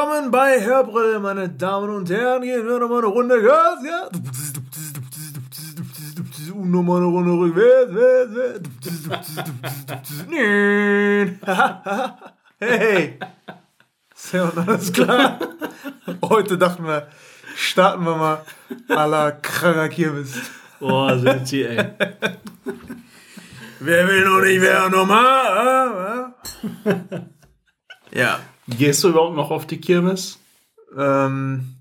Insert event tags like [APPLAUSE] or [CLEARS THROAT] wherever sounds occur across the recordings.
Willkommen bei Hörbrille, meine Damen und Herren. Hier wir nochmal eine Runde Gas, ja? Und nochmal eine Runde rückwärts. [LAUGHS] Hey! Sehr und alles klar. Heute dachten wir, starten wir mal à la kranker Kirmes. Boah, sind sie, ey. Wer will noch nicht, wer nochmal? Ja. Gehst du überhaupt noch auf die Kirmes? Ähm,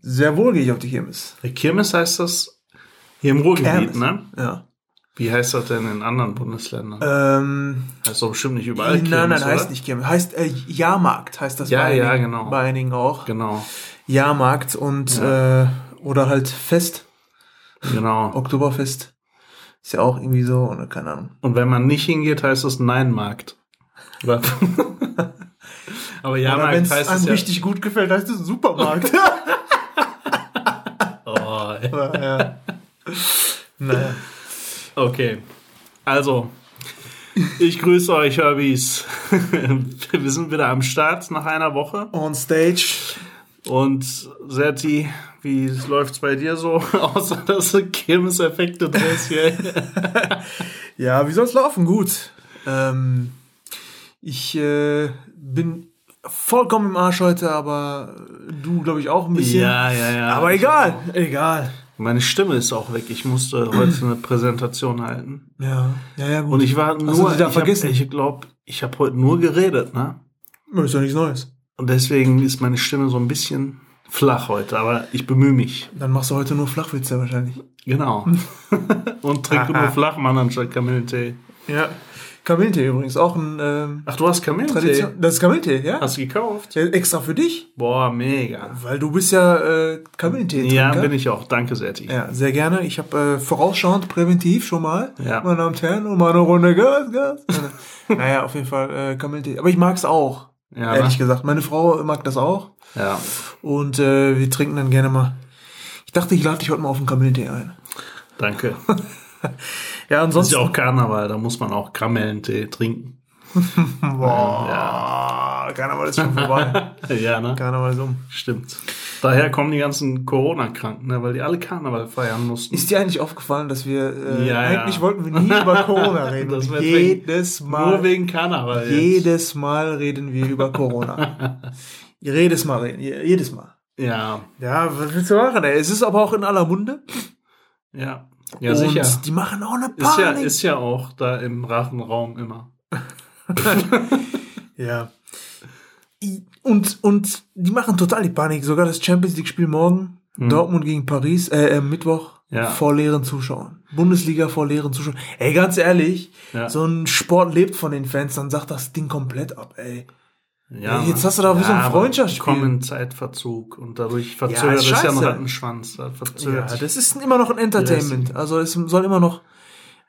sehr wohl gehe ich auf die Kirmes. Die Kirmes heißt das hier im Ruhrgebiet, Kermes. ne? Ja. Wie heißt das denn in anderen Bundesländern? Ähm, heißt doch bestimmt nicht überall nein, nein, Kirmes, heißt oder? nicht Kirmes. Heißt äh, Jahrmarkt, heißt das Ja, bei, ja, einigen, genau. bei einigen auch. Genau, Jahrmarkt und äh, oder halt Fest, genau. Oktoberfest. Ist ja auch irgendwie so, oder keine Ahnung. Und wenn man nicht hingeht, heißt es Nein-Markt. Aber Jahrmarkt wenn es heißt einem es ja... richtig gut gefällt, heißt es Supermarkt. [LAUGHS] [LAUGHS] Oh, ey. ja. Naja. Okay. Also, ich grüße euch, Herbys. [LAUGHS] Wir sind wieder am Start nach einer Woche. On stage. Und Serti, wie läuft's bei dir so? Außer dass du Kirmes-Effekte drehst hier. Ja, wie soll's laufen? Gut. Ähm, ich äh, bin vollkommen im Arsch heute, aber du, glaube ich, auch ein bisschen. ja, ja, ja. Aber egal, egal. Meine Stimme ist auch weg. Ich musste heute eine Präsentation halten. Ja, ja, ja, gut. Und ich war Hast du nur, da ich vergessen? Hab, ich glaube, ich habe heute nur geredet, ne? Das ist ja nichts Neues. Und deswegen ist meine Stimme so ein bisschen flach heute, aber ich bemühe mich. Dann machst du heute nur Flachwitze wahrscheinlich. Genau. [LAUGHS] Und trinke nur [LAUGHS] Flachmann anstatt Kamillentee. Ja. Kamillentee übrigens, auch ein ähm, Ach, du hast Kamillentee? Tradition. Das ist Kamillentee, ja? Hast du gekauft? ja? Extra für dich, Boah, mega. weil du bist ja äh, Kamillentee. Ja, bin ich auch. Danke, Serti. Ja, sehr gerne. Ich habe äh, vorausschauend präventiv schon mal, Ja. meine Damen und Herren, und mal eine Runde Gas, Gas. [LAUGHS] naja, auf jeden Fall äh, Kamillentee. Aber ich mag's auch, Ja, ehrlich ne? gesagt. Meine Frau mag das auch. Ja. Und äh, wir trinken dann gerne mal. Ich dachte, ich lade dich heute mal auf einen Kamillentee ein. Danke. [LAUGHS] Ja, Das ist ansonsten. ja auch Karneval, da muss man auch Kamellentee trinken. [LAUGHS] Boah, Karneval ist schon vorbei. [LAUGHS] Ja, ne? Karneval ist um. Stimmt. Daher kommen die ganzen Corona-Kranken, ne? weil die alle Karneval feiern mussten. Ist dir eigentlich aufgefallen, dass wir äh, Ja, ja. eigentlich wollten wir nie über Corona [LAUGHS] reden? Das jedes Nur Mal, wegen Karneval jetzt. jedes Mal reden wir über Corona. jedes Mal reden, je- jedes Mal. Ja, Ja, was willst du machen? Ey? Es ist aber auch in aller Munde. ja. Ja, und sicher. die machen auch eine Ist ja, Panik. ist ja auch da im Rachenraum immer. [LAUGHS] Ja. Und, und die machen total die Panik. Sogar das Champions League-Spiel morgen, Dortmund gegen Paris, äh, äh, Mittwoch. Ja. vor leeren Zuschauern. Bundesliga vor leeren Zuschauern. Ey, ganz ehrlich, Ja. so ein Sport lebt von den Fans, dann sagt das Ding komplett ab, ey. Ja, Jetzt hast du da wie so ein aber Freundschaftsspiel. Kommen Zeitverzug und dadurch Ja, verzögert es ja einen scheiße. Rattenschwanz. Da Ja, verzögert sich. das ist immer noch ein Entertainment. Also es soll immer noch.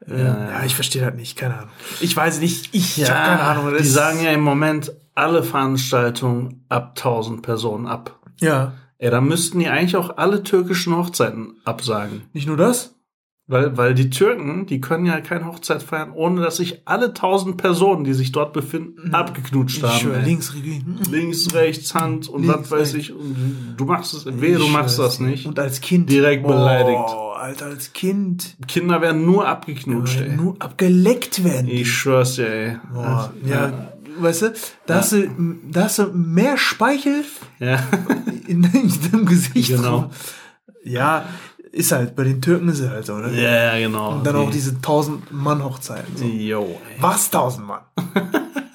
Äh, ja, ja. ich verstehe das nicht, keine Ahnung. Ich weiß nicht, ich, ich Ja, habe keine Ahnung. das die sagen ja im Moment alle Veranstaltungen ab 1000 Personen ab. Ja, Ja, da müssten die eigentlich auch alle türkischen Hochzeiten absagen. nicht nur das. Weil, weil die Türken, die können ja keine Hochzeit feiern, ohne dass sich alle 1000 Personen, die sich dort befinden, abgeknutscht Mhm. Ich haben. schwöre, ey. links, links, Links, rechts, Hand und Links, was weiß ich. Und du machst es, wehe, du machst das nicht. Und als Kind. Direkt beleidigt. Oh, Alter, als Kind. Kinder werden nur abgeknutscht, ey. Nur abgeleckt werden. Ich schwör's dir, ey. Boah, ja, weißt du, da, hast du, da hast du mehr Speichel Ja. in, [LAUGHS] in deinem Gesicht. Genau. drin. Ja, ist halt, bei den Türken ist es halt so, ne? Ja, genau. Und dann auch Die- diese 1000-Mann-Hochzeiten. So. Jo, ey. Was 1000 Mann? [LAUGHS]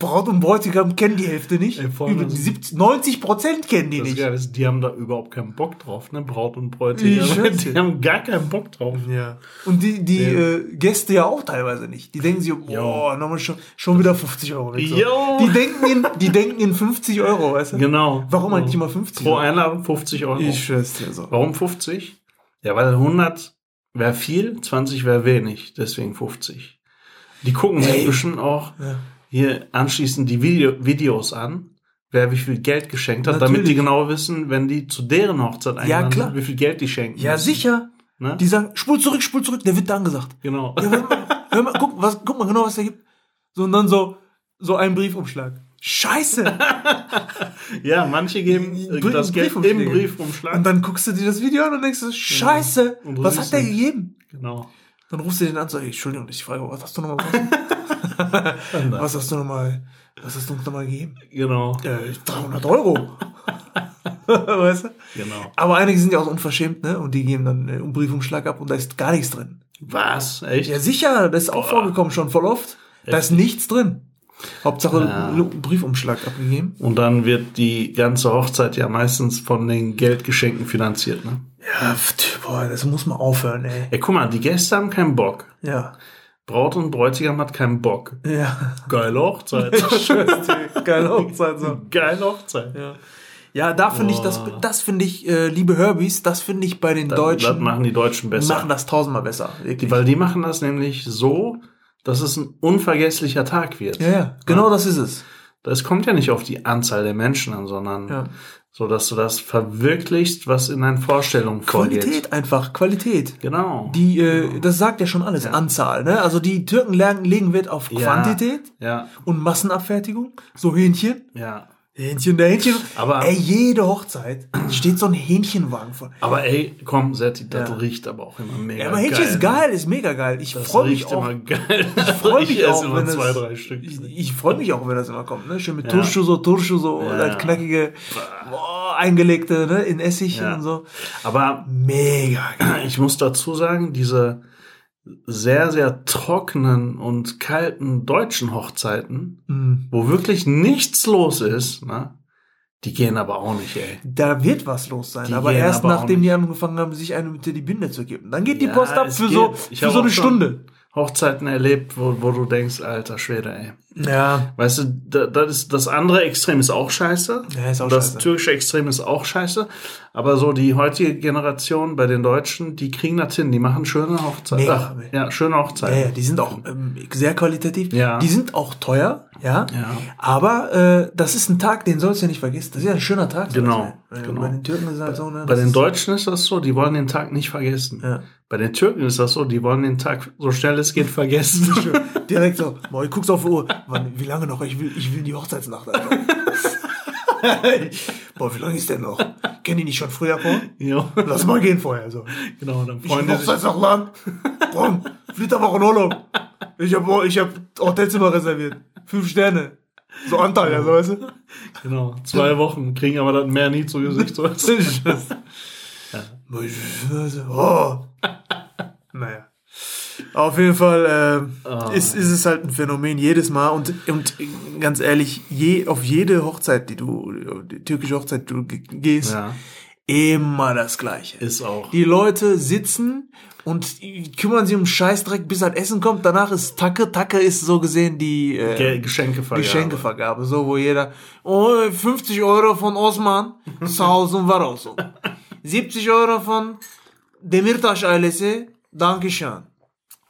Braut und Bräutigam kennen die Hälfte nicht. Ey, Über die 70, 90 Prozent kennen die Das nicht. Ist, die haben da überhaupt keinen Bock drauf, ne? Braut und Bräutigam. Die haben gar keinen Bock drauf. Ja. Und die, die Ja. äh, Gäste ja auch teilweise nicht. Die denken sich, boah, nochmal schon, schon wieder 50 Euro. weg, so. Die denken in, die denken in 50 Euro, weißt du? Genau. Warum eigentlich immer 50 Pro? Einladung 50 Euro. Ich schwör's dir so. Warum 50? Ja, weil 100 wäre viel, 20 wäre wenig. Deswegen 50. Die gucken sich bestimmt auch Ja. Hier anschließend die Video Videos an, wer wie viel Geld geschenkt hat, damit Natürlich. die genau wissen, wenn die zu deren Hochzeit eingeladen klar. sind, wie viel Geld die schenken. Ja, müssen. sicher. Ne? Die sagen, spul zurück, spul zurück, der wird dann gesagt. genau. Ja, hör mal, hör mal, guck, was, guck mal genau, was der gibt. So, und dann so, so ein Briefumschlag. Scheiße! [LAUGHS] Ja, manche geben Brief- das Geld im. Briefumschlag. Und dann guckst du dir das Video an und denkst, du, Scheiße! Du Was hat der gegeben? genau. Dann rufst du den an und sagst, Entschuldigung, ich frage, was hast du nochmal gekostet? [LAUGHS] [LAUGHS] was hast du nochmal, was hast du uns nochmal gegeben? Genau. Äh, 300 Euro. [LAUGHS] weißt du? Genau. Aber einige sind ja auch unverschämt, ne? Und die geben dann äh, einen Briefumschlag ab und da ist gar nichts drin. Was? Echt? Ja, sicher, das ist auch vorgekommen schon voll oft. Da ist nichts drin. Hauptsache einen Briefumschlag abgegeben. Und dann wird die ganze Hochzeit ja meistens von den Geldgeschenken finanziert, ne? Ja, boah, das muss mal aufhören, ey. Ey, guck mal, die Gäste haben keinen Bock. Ja. Braut und Bräutigam hat keinen Bock. Ja. Geile Hochzeit. [LAUGHS] Geile Hochzeit so. Geile Hochzeit. Ja. Ja, da finde ich, das, das finde ich, äh, liebe Herbys, das finde ich bei den Das Deutschen, machen die Deutschen besser. machen das tausendmal besser. Wirklich. Weil die machen das nämlich so, dass es ein unvergesslicher Tag wird. Ja, ja, genau das ist es. Das kommt ja nicht auf die Anzahl der Menschen an, sondern Ja. So, dass du das verwirklichst, was in deinen Vorstellungen vorgeht. Qualität einfach, Qualität. Genau. Die, äh, das sagt ja schon alles, Anzahl, ne? Also die Türken legen Wert auf Ja. Quantität Ja, und Massenabfertigung. So Hähnchen. ja. Hähnchen, der Hähnchen. Aber- ey, jede Hochzeit steht so ein Hähnchenwagen vor. Aber ey, komm, Setti, das Ja. riecht aber auch immer mega Ja, aber Hähnchen geil. ist geil, ist mega geil. Ich freue mich riecht auch. immer geil. Ich [LAUGHS] freu mich esse auch, immer wenn zwei, drei Stück. Ich, ich freue mich auch, wenn das immer kommt, ne? Schön mit Ja. Turschu so, Turschu so, Ja, halt knackige, boah, eingelegte, ne? In Essig Ja. und so. Aber Mega geil. [CLEARS THROAT] ich muss dazu sagen, diese sehr, sehr trockenen und kalten deutschen Hochzeiten, Mhm. wo wirklich nichts los ist, ne? Die gehen aber auch nicht, ey. Da wird was los sein, Die aber erst aber nachdem die angefangen haben, sich eine unter die Binde zu geben. Dann geht die Ja, Post ab für geht. so, Ich für so eine Stunde. Hochzeiten erlebt, wo, wo du denkst, alter Schwede, ey. Ja. Weißt du, da, das, ist, das andere Extrem ist auch scheiße. Ja, ist auch das scheiße. türkische Extrem ist auch scheiße. Aber so die heutige Generation bei den Deutschen, die kriegen das hin. Die machen schöne Hochzeiten. Ach, ja, schöne Ja, Hochzeiten. ja, die sind auch ähm, sehr qualitativ. Ja. Die sind auch teuer, ja. Ja. Aber äh, das ist ein Tag, den sollst du ja nicht vergessen. Das ist ja ein schöner Tag. Genau, das. Bei- genau. Bei den Türken ist es halt so, ne? Bei das den Deutschen ist das so, die wollen den Tag nicht vergessen. Ja. Bei den Türken ist das so, die wollen den Tag so schnell es geht vergessen. [LAUGHS] Direkt so, boah, ich guck's auf die Uhr. Wann, wie lange noch? Ich will, ich will die Hochzeitsnacht, Alter. [LAUGHS] boah, wie lange ist denn noch? Kennen die nicht schon früher vor? jo. Lass mal gehen vorher, so. Genau, dann Ich freuen die sich. Hochzeitsnacht lang. Komm, in Urlaub. Ich hab, ich hab Hotelzimmer reserviert. Fünf Sterne. So Anteil, ja, so weißt du? Genau, zwei Wochen, kriegen aber das Meer nie zu Gesicht. So. [LAUGHS] Oh. Naja. Auf jeden Fall äh, ist, ist es halt ein Phänomen jedes Mal und, und ganz ehrlich, je, auf jede Hochzeit, die du, die türkische Hochzeit, die du ge- gehst, Ja, immer das Gleiche. ist auch. Die Leute sitzen und kümmern sich um Scheißdreck, bis das Essen kommt. Danach ist Tacke. Tacke ist so gesehen die äh, Ge Geschenkevergabe. Geschenkevergabe. So, wo jeder, oh, 50 Euro von Osman, [LAUGHS] zu Hause und war raus. [LAUGHS] So. 70 Euro von Demirtaş ailesi, Dankeschön.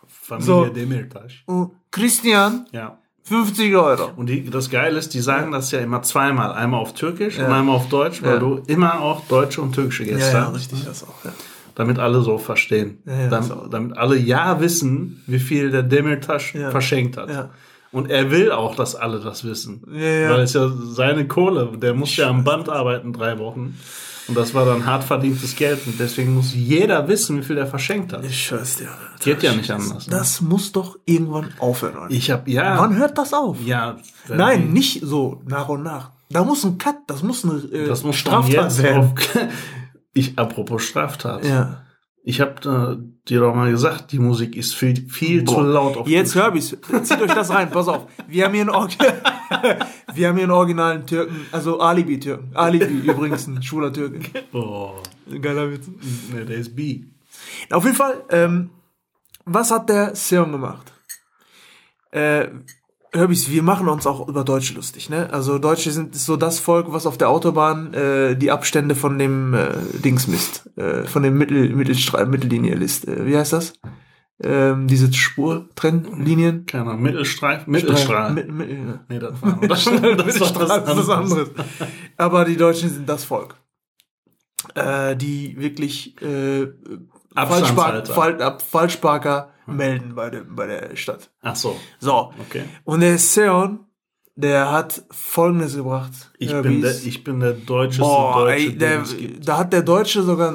Familie So. Demirtas. Und Christian, Ja. 50 Euro. Und die, das Geile ist, die sagen das ja immer zweimal. Einmal auf Türkisch und Ja. einmal auf Deutsch, weil Ja. du immer auch deutsche und türkische Gäste hast. richtig, das auch. Ja. Damit alle so verstehen. Ja, ja, damit, damit alle ja wissen, wie viel der Demirtas Ja. verschenkt hat. Ja. Und er will auch, dass alle das wissen. Ja, ja. Weil es ja seine Kohle, der muss ja am Band arbeiten drei Wochen. Und das war dann hart verdientes Geld. Und deswegen muss jeder wissen, wie viel er verschenkt hat. Ich schwör's dir. Geht ja nicht anders. ne? Das muss doch irgendwann aufhören. Oder? Ich hab, ja. Wann hört das auf? Ja. Nein, die- nicht so nach und nach. Da muss ein Cut, das muss eine äh, Das muss Straftat werden. [LAUGHS] Ich, apropos Straftat. Ja. Ich habe äh, dir doch mal gesagt, die Musik ist viel, viel zu Boah. laut auf Jetzt hör ich's. Zieht euch das rein, pass auf. Wir haben hier einen, Orgi [LAUGHS] wir haben hier einen originalen Türken, also Alibi-Türken. Alibi übrigens ein schwuler Türke. Oh, Geiler Witz. ne, der ist B. Auf jeden Fall, ähm, was hat der Seon gemacht? Äh, Hörbis, wir machen uns auch über Deutsche lustig, ne? Also Deutsche sind so das Volk, was auf der Autobahn äh, die Abstände von dem äh, Dings misst, äh, von dem Mittel, Mittelstre Mittellinie lisst. Äh, wie heißt das? Ähm, diese Spurtrennlinien? Keine Ahnung, Mittelstreifen, Mittelstrahl. Mit, mit, ja. nee, das war das, [LAUGHS] das, war ist was anderes. Aber die Deutschen sind das Volk. Äh, die wirklich äh, Falschpark, Abstandshalter. Fall, ab, Falschparker melden bei, dem, bei der Stadt. Ach so, So. okay. Und der Seon, der hat Folgendes gebracht. Ich, Ja, bin der, ich bin der deutscheste Boah, Deutsche, ey, der, da hat der Deutsche sogar,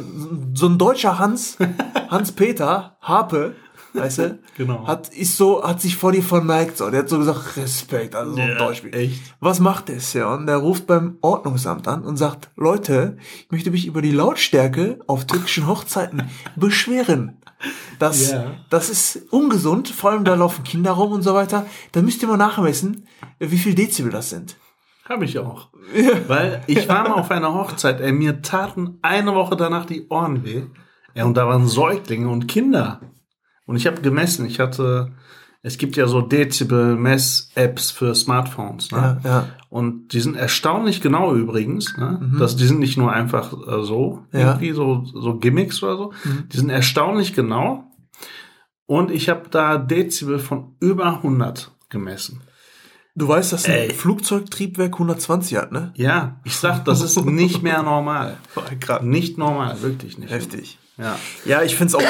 so ein deutscher Hans, [LAUGHS] Hans-Peter, Harpe, weißt du, [LAUGHS] Genau. hat, ist so, hat sich vor dir verneigt, so, der hat so gesagt, Respekt, also so ein Ja, Deutsch. echt. Was macht der Sion? Der ruft beim Ordnungsamt an und sagt, Leute, ich möchte mich über die Lautstärke auf türkischen Hochzeiten [LAUGHS] beschweren. Das, Ja. das ist ungesund, vor allem da laufen Kinder rum und so weiter. Da müsst ihr mal nachmessen, wie viel Dezibel das sind. Habe ich auch. Weil ich war mal auf einer Hochzeit, ey, mir taten eine Woche danach die Ohren weh. Ja, und da waren Säuglinge und Kinder. Und ich habe gemessen, ich hatte, es gibt ja so Dezibel-Mess-Apps für Smartphones. Ne? Ja, ja. Und die sind erstaunlich genau übrigens. Ne? Das, die sind nicht nur einfach äh, so, Mhm. Ja. Mhm. irgendwie so, so Gimmicks oder so. Die sind erstaunlich genau. Und ich habe da Dezibel von über 100 gemessen. Du weißt, dass ein Ey. Flugzeugtriebwerk 120 hat, ne? Ja, ich sag, das ist nicht mehr normal. [LAUGHS] Gerade Nicht normal, wirklich nicht. heftig. Ja, Ja, ich find's auch.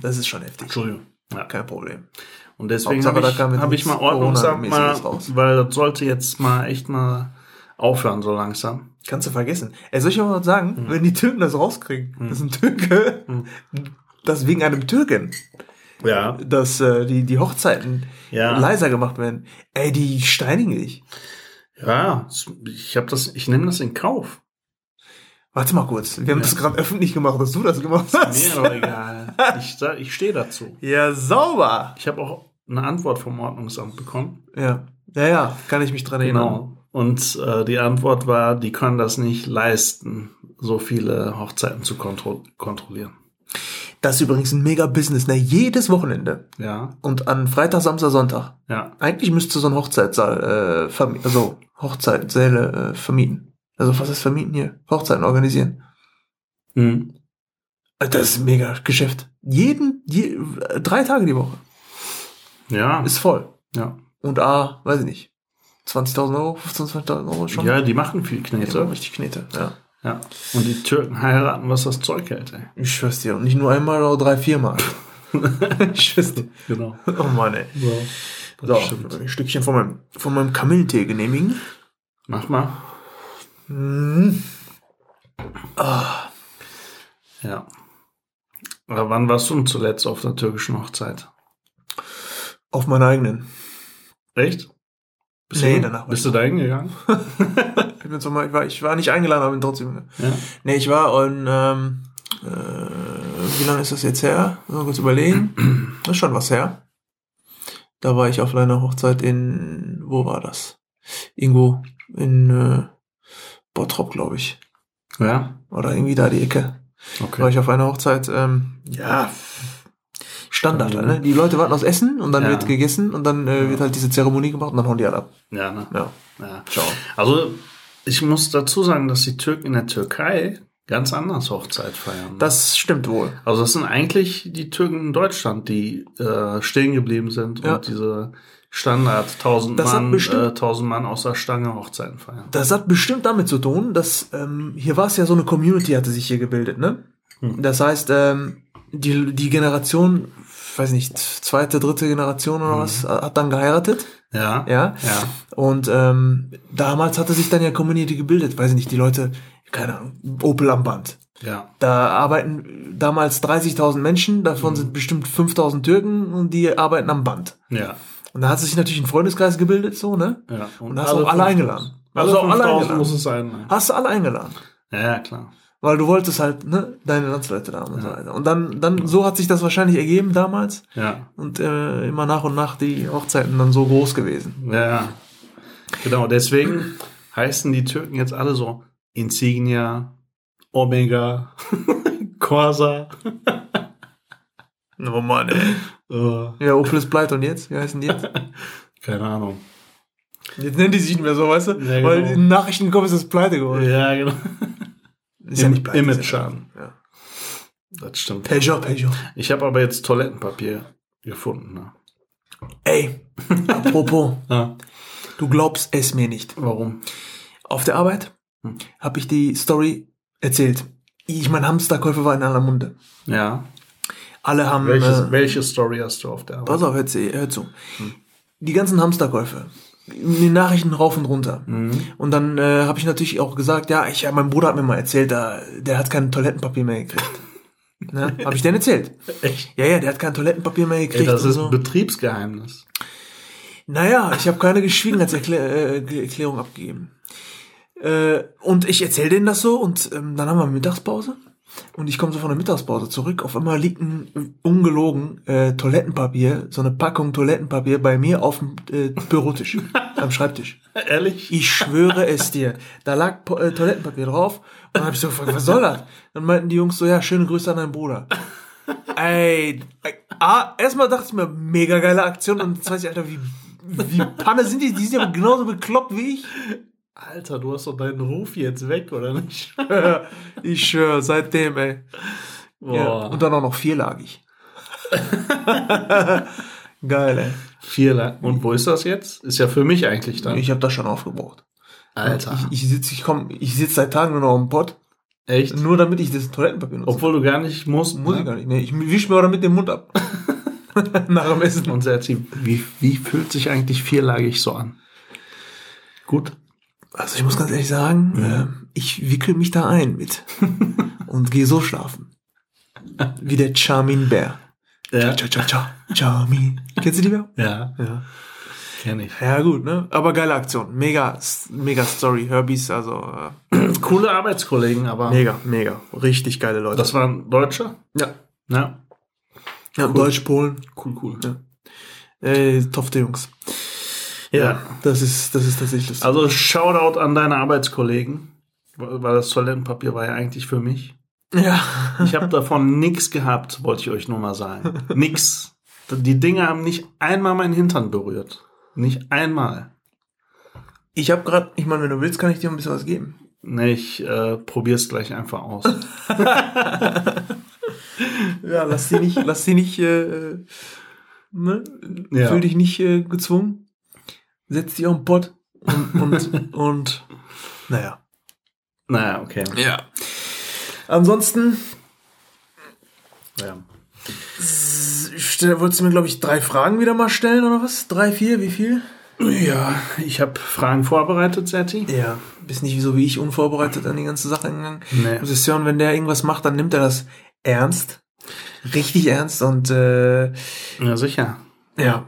das ist schon heftig. Entschuldigung. Ja. Kein Problem. Und deswegen habe ich, hab ich mal nichts Ordnungsamt mal, weil das sollte jetzt mal echt mal aufhören so langsam. Kannst du vergessen. Ey, soll ich mal was sagen? Hm. Wenn die Türken das rauskriegen, das ist ein Türke, dass wegen einem Türken, Ja. dass äh, die, die Hochzeiten Ja. leiser gemacht werden. Ey, die steinigen dich. Ja, ich habe das, ich nehme das in Kauf. Warte mal kurz. Wir haben das gerade öffentlich gemacht, dass du das gemacht hast. Mir doch [LAUGHS] egal. Ich, ich stehe dazu. Ja, sauber. Ich habe auch eine Antwort vom Ordnungsamt bekommen. Ja. Ja, ja, kann ich mich dran erinnern. Genau. Und äh, die Antwort war, die können das nicht leisten, so viele Hochzeiten zu kontro kontrollieren. Das ist übrigens ein mega Business, ne? Jedes Wochenende. Ja, Und an Freitag, Samstag, Sonntag. ja. Eigentlich müsste so ein Hochzeitssaal, äh, also Hochzeitssäle äh, vermieten. Also was ist vermieten hier? Hochzeiten organisieren. Hm. Äh, Das ist ein mega Geschäft. Jeden, je, drei Tage die Woche. Ja, Ist voll. ja. Und A, weiß ich nicht. 20.000 Euro, 15.000, 20.000 Euro schon. Ja, die machen viel Ja, Knete. richtig Knete, ja. Ja. Und die Türken heiraten, was das Zeug hält, ey. Ich schwör's dir. Und nicht nur einmal, oder drei, viermal. [LAUGHS] ich schwör's dir. Genau. Oh Mann, ey. So. So, stimmt. ein Stückchen von meinem, von meinem Kamillentee genehmigen. Mach mal. Mhm. Ja. Aber wann warst du denn zuletzt auf der türkischen Hochzeit? Auf meiner eigenen. Echt? Bist Nee, du, danach Bist du da hingegangen? [LAUGHS] Ich, war, ich war nicht eingeladen, aber bin trotzdem. Ja. Nee, ich war in, ähm, äh, wie lange ist das jetzt her? Mal kurz überlegen. Das ist schon was her. Da war ich auf einer Hochzeit in, wo war das? Irgendwo in äh, Bottrop, glaube ich. Ja? Oder irgendwie da die Ecke. War Okay. ich auf einer Hochzeit, ähm, ja, Standard, Mhm. ne? Die Leute warten aufs Essen und dann Ja. wird gegessen und dann äh, wird halt diese Zeremonie gemacht und dann hauen die halt ab. Ja, ne? Ja, Ja. ciao. Also, ich muss dazu sagen, dass die Türken in der Türkei ganz anders Hochzeit feiern. Das stimmt wohl. also, das sind eigentlich die Türken in Deutschland, die äh, stehen geblieben sind Ja. und diese Standard 1000 Das hat Mann, bestimmt- äh, 1000 Mann aus der Stange Hochzeiten feiern. Das hat bestimmt damit zu tun, dass ähm, hier war es ja so eine Community, hatte sich hier gebildet, ne? Hm. Das heißt, ähm, die, die Generation, weiß nicht, zweite, dritte Generation oder was, hat dann geheiratet, Ja. ja? Ja. Und ähm, damals hatte sich dann ja Community gebildet, weiß ich nicht, die Leute, keine Ahnung, Opel am Band. Ja. Da arbeiten damals 30.000 Menschen, davon Mhm. sind bestimmt 5.000 Türken und die arbeiten am Band. Ja. Und da hat sich natürlich ein Freundeskreis gebildet, so, ne? ja. Und hast auch alle 5000. eingeladen. Alle Hast auch alle 5000 eingeladen. muss es sein. Ne? Hast du alle eingeladen. Ja, klar. Weil du wolltest halt, ne, deine Landsleute da haben und so weiter. Und dann, dann, so hat sich das wahrscheinlich ergeben damals. Ja. Und äh, immer nach und nach die Hochzeiten dann so groß gewesen. Ja, ja. Genau, deswegen heißen die Türken jetzt alle so Insignia, Omega, [LAUGHS] Corsa. Oh Mann, ey. Äh, Ja, Opel ist pleite und jetzt? Wie heißen die jetzt? [LAUGHS] keine Ahnung. Jetzt nennen die sich nicht mehr so, weißt du? Ja, Weil genau. in Nachrichten kommen, ist das pleite geworden. Ja, genau. [LAUGHS] Ist ja nicht pleite. Image-Schaden. Ja. Das stimmt. Peugeot, Peugeot. Ich habe aber jetzt Toilettenpapier gefunden. Ne? Ey, apropos, [LAUGHS] Ja. du glaubst es mir nicht. Warum? Auf der Arbeit Hm. habe ich die Story erzählt. Ich mein Hamsterkäufe war in aller Munde. Ja. Alle haben. Welches, äh, welche Story hast du auf der Arbeit? Pass auf, hör zu. Hör zu. Die ganzen Hamsterkäufe. in den Nachrichten rauf und runter. Und dann äh, habe ich natürlich auch gesagt, ja, ich, mein Bruder hat mir mal erzählt, da, der hat kein Toilettenpapier mehr gekriegt. [LAUGHS] ne? Habe ich denn erzählt? Echt? Ja, ja, der hat kein Toilettenpapier mehr Ey, gekriegt. das und ist so. Betriebsgeheimnis. Naja, ich habe keine Geschwiegenheitserklärung abgegeben. Äh, und ich erzähle denen das so und ähm, dann haben wir Mittagspause. Und ich komme so von der Mittagspause zurück. Auf einmal liegt ein ungelogen äh, Toilettenpapier, so eine Packung Toilettenpapier bei mir auf dem äh, Bürotisch, [LAUGHS] am Schreibtisch. Ehrlich? Ich schwöre es dir. Da lag Po- äh, Toilettenpapier drauf. Und dann habe ich so gefragt, was soll das? Dann meinten die Jungs so, ja, schöne Grüße an deinen Bruder. Ey, ah, erstmal dachte ich mir, mega geile Aktion. Und jetzt weiß ich, Alter, wie, wie Panne sind die? Die sind ja genauso bekloppt wie ich. Alter, du hast doch deinen Ruf jetzt weg, oder nicht? ich schwöre, seitdem, ey. Ja. Und dann auch noch vierlagig. [LAUGHS] Geil, ey. Vier La- Und wo ist das jetzt? Ist ja für mich eigentlich dann. Ich habe das schon aufgebraucht. Alter. Ich, ich sitze ich komm, ich sitz seit Tagen nur noch im Pott, Echt? nur damit ich das Toilettenpapier nutze. Obwohl du gar nicht musst. Muss ne? ich gar nicht. Nee, ich wisch mir auch damit den Mund ab. [LAUGHS] Nach dem Essen. Und Serti, wie, wie fühlt sich eigentlich vierlagig so an? Gut. Also ich muss ganz ehrlich sagen, äh, ich wickel mich da ein mit [LAUGHS] und gehe so schlafen. Wie der Charmin Bär. Ja. Cha, cha, cha, Charmin. Kennst du die Bär? Ja, Ja. kenne ich. Ja, gut, ne? Aber geile Aktion. Mega, mega Story. Herbies, also äh, [CLEARS THROAT] Coole Arbeitskollegen, aber mega, mega. Richtig geile Leute. das waren Deutsche? ja. Ja. ja Deutsch, Polen. Cool, cool. Ja. Äh, tofte Jungs. Ja, das ist, das ist tatsächlich lustig. Also Shoutout an deine Arbeitskollegen, weil das Toilettenpapier war ja eigentlich für mich. ja. Ich habe davon nix gehabt, wollte ich euch nur mal sagen. Nix. Die Dinge haben nicht einmal meinen Hintern berührt. Nicht einmal. Ich habe gerade, ich meine, wenn du willst, kann ich dir ein bisschen was geben. Nee, ich äh, probier's gleich einfach aus. [LAUGHS] Ja, lass die nicht, lass die nicht, äh, ne? Ja. Fühl dich nicht äh, gezwungen. Setz dich auf den Pott und, und, [LAUGHS] und naja. naja, okay. Ja. Ansonsten Ja. wolltest du mir, glaube ich, drei Fragen wieder mal stellen oder was? Drei, vier, wie viel? ja, ich habe Fragen vorbereitet, Setti. Ja, bist nicht so wie ich unvorbereitet an die ganze Sache gegangen. Nee. Du siehst ja, und wenn der irgendwas macht, dann nimmt er das ernst. Richtig ernst und äh, Ja, sicher. ja,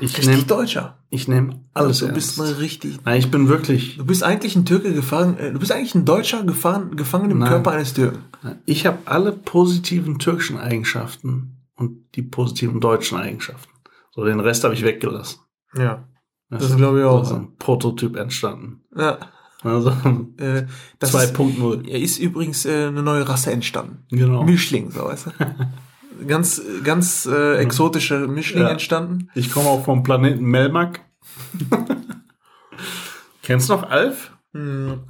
Ich richtig nehme Deutscher. ich nehm alles du ernst. bist ein richtig. Nein, ich bin wirklich. Du bist eigentlich ein Türke gefangen. Äh, du bist eigentlich ein Deutscher gefangen, gefangen im Nein. Körper eines Türken. Ich habe alle positiven türkischen Eigenschaften und die positiven deutschen Eigenschaften. So, den Rest habe ich weggelassen. Ja. Das glaube ich auch. So ein Prototyp entstanden. Ja. Also Äh, das ist, 2.0. er ist übrigens äh, eine neue Rasse entstanden. Genau. Mischling, so weißt du. [LAUGHS] ganz, ganz äh, exotische Mischling Ja. entstanden. Ich komme auch vom Planeten Melmac. [LAUGHS] Kennst du noch Alf? Hm,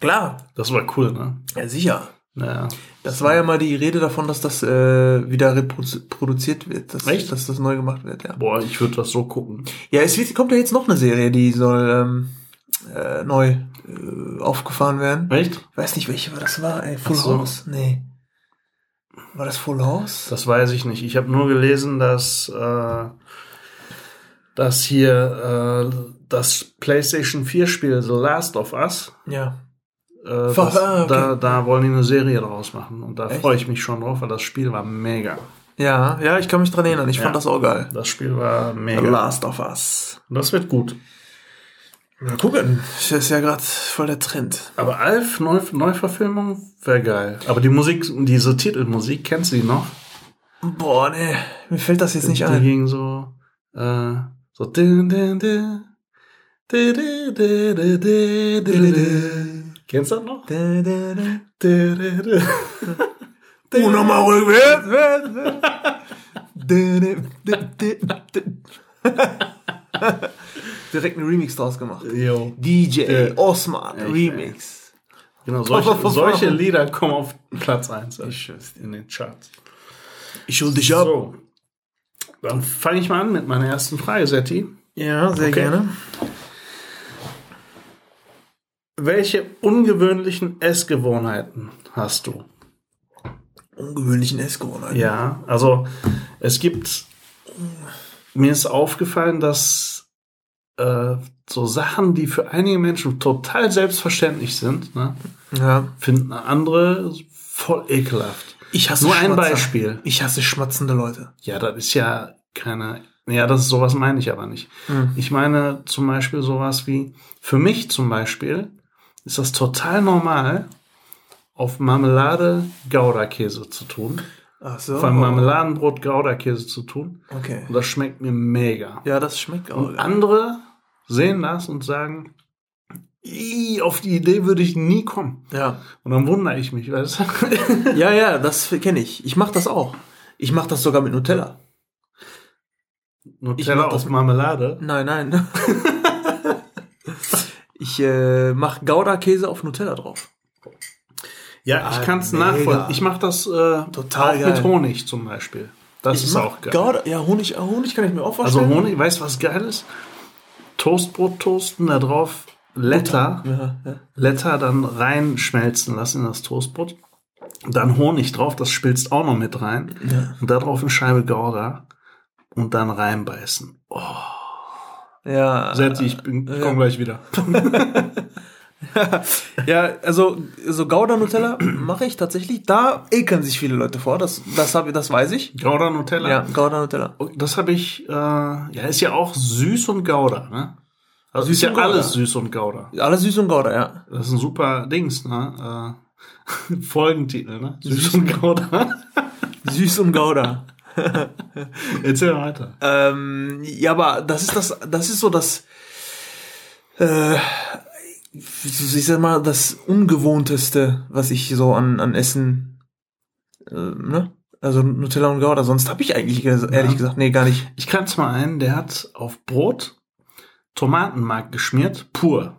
klar. Das war cool, ne? Ja, sicher. Naja. Das war ja mal die Rede davon, dass das äh, wieder reproduziert wird, dass, Echt? dass das neu gemacht wird, ja. Boah, ich würde das so gucken. Ja, es wird, kommt ja jetzt noch eine Serie, die soll ähm, äh, neu äh, aufgefahren werden. Echt? Ich weiß nicht, welche das war, ey. Full Ach so. House? Nee. War das Full House? Das weiß ich nicht. Ich habe nur gelesen, dass, äh, dass hier äh, das PlayStation 4 Spiel The Last of Us, Ja. äh, das, ah, okay. da, da wollen die eine Serie draus machen. Und da freue ich mich schon drauf, weil das Spiel war mega. Ja, ja, ich kann mich dran erinnern. Ich Ja. fand das auch geil. Das Spiel war The mega. Last of Us. Das wird gut. Mal gucken. Das ist ja gerade voll der Trend. Aber Alf, Neu Neuverfilmung, wäre geil. Aber die Musik, diese Titelmusik, kennst du die noch? Boah, nee, mir fällt das jetzt nicht die ein. ging so, äh, so. Kennst du das noch? Oh, nochmal rückwärts. Direkt einen Remix draus gemacht. Jo. DJ Ja. Osman Echt, Remix. Genau, solche, [LAUGHS] solche Lieder kommen auf Platz 1 Ich dir. in den Charts. Ich hol dich ab. So. Dann fange ich mal an mit meiner ersten Frage, Setti. Ja, sehr Okay. gerne. Welche ungewöhnlichen Essgewohnheiten hast du? Ungewöhnlichen Essgewohnheiten. Ja, also es gibt, mir ist aufgefallen, dass äh, so Sachen, die für einige Menschen total selbstverständlich sind, ne, Ja. finden andere voll ekelhaft. Ich hasse Nur ein. Beispiel. Ich hasse schmatzende Leute. Ja, das ist ja keine. Ja, das ist sowas meine ich aber nicht. Hm. Ich meine zum Beispiel sowas wie, für mich zum Beispiel ist das total normal, auf Marmelade Gouda-Käse zu tun. Ach so. Von Marmeladenbrot Gouda-Käse zu tun. Okay. Und das schmeckt mir mega. Ja, das schmeckt auch. Und andere sehen das und sagen, "Ih, auf die Idee würde ich nie kommen. Ja. Und dann wundere ich mich, weißt du? Ja, ja, das kenne ich. Ich mache das auch. Ich mache das sogar mit Nutella. Nutella mit- Marmelade. Nein, nein. [LAUGHS] ich äh, mache Gouda-Käse auf Nutella drauf. Ja, ich Ah, kann es nachvollziehen. Ich mache das äh, Total mit Honig zum Beispiel. Das ich ist auch geil. Gouda, ja, Honig, Honig kann ich mir auch Also vorstellen. Honig, weißt du, was geil ist? Toastbrot toasten, da drauf Letter, Ja, ja. Letter dann reinschmelzen lassen in das Toastbrot. Dann Honig drauf, das spilzt auch noch mit rein. Ja. Und da drauf eine Scheibe Gouda und dann reinbeißen. Oh, Ja, Setti, ich bin, ja. komm gleich wieder. [LAUGHS] [LAUGHS] ja, also so Gouda Nutella mache ich tatsächlich. Da ekeln sich viele Leute vor. Das, das hab, das weiß ich. Gouda Nutella. Ja, Gouda Nutella. Oh, Das habe ich, äh, ja, ist ja auch süß und Gouda, ne? Also Süß ist ja alles süß und Gouda. Alles süß und Gouda, ja. Das ist ein super Dings, ne? Äh, [LAUGHS] Folgentitel, ne? Süß und Gouda. [LAUGHS] Süß und Gouda. Erzähl weiter. Ähm, ja, aber das ist das, das ist so das, äh, ich sag mal, das Ungewohnteste, was ich so an, an Essen, äh, ne? Also Nutella und Gouda, sonst habe ich eigentlich ehrlich Ja. gesagt, nee, gar nicht. Ich kannte mal einen, der hat auf Brot Tomatenmark geschmiert, pur.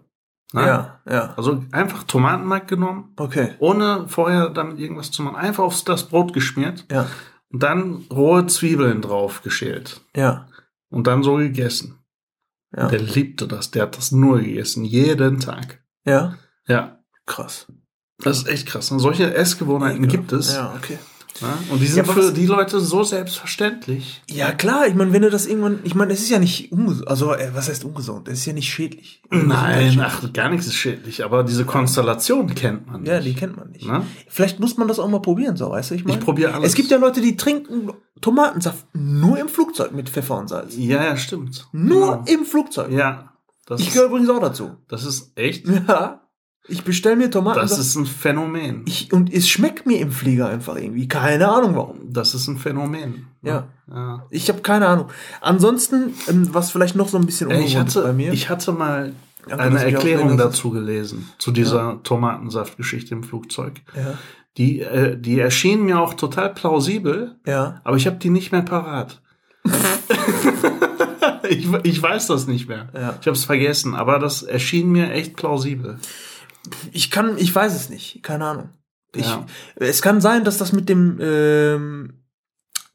Ne? Ja, ja. Also einfach Tomatenmark genommen, Okay. ohne vorher damit irgendwas zu machen. Einfach auf das Brot geschmiert Ja, und dann rohe Zwiebeln drauf geschält. ja, Und dann so gegessen. Ja. Der liebte das, der hat das nur gegessen, jeden Tag. Ja, Ja, krass. das ist echt krass. Und solche Essgewohnheiten gibt es. Ja, okay. Ja? Und die sind aber für die Leute so selbstverständlich. Ja, klar, ich meine, wenn du das irgendwann, ich meine, es ist ja nicht ungesund, also, äh, was heißt ungesund? Es ist ja nicht schädlich. Nein, ach, gar nichts ist schädlich, aber diese Konstellation kennt man nicht. Ja, die kennt man nicht. Ne? Vielleicht muss man das auch mal probieren, so, weißt du? Ich, mein, Ich probiere alles. Es gibt ja Leute, die trinken Tomatensaft nur im Flugzeug mit Pfeffer und Salz. Ja, ja, stimmt. Nur Genau. im Flugzeug. Ja, das, Ich gehöre übrigens auch dazu. das ist echt, Ja. Ich bestelle mir das Tomatensaft. ist ein Phänomen. ich, und es schmeckt mir im Flieger einfach irgendwie. Keine Ahnung warum. Das ist ein Phänomen. Ja. ja. Ich habe keine Ahnung. Ansonsten, ähm, was vielleicht noch so ein bisschen Ich ungewohnt bei mir. ich hatte mal Ja, eine Erklärung das dazu gelesen, zu dieser Tomatensaftgeschichte im Flugzeug. ja. Die, äh, die erschien mir auch total plausibel, Ja. aber ich habe die nicht mehr parat. [LAUGHS] ich, ich weiß das nicht mehr. Ja. Ich habe es vergessen, aber das erschien mir echt plausibel. Ich kann, ich weiß es nicht. Keine Ahnung. Ich, Ja. Es kann sein, dass das mit dem, ähm,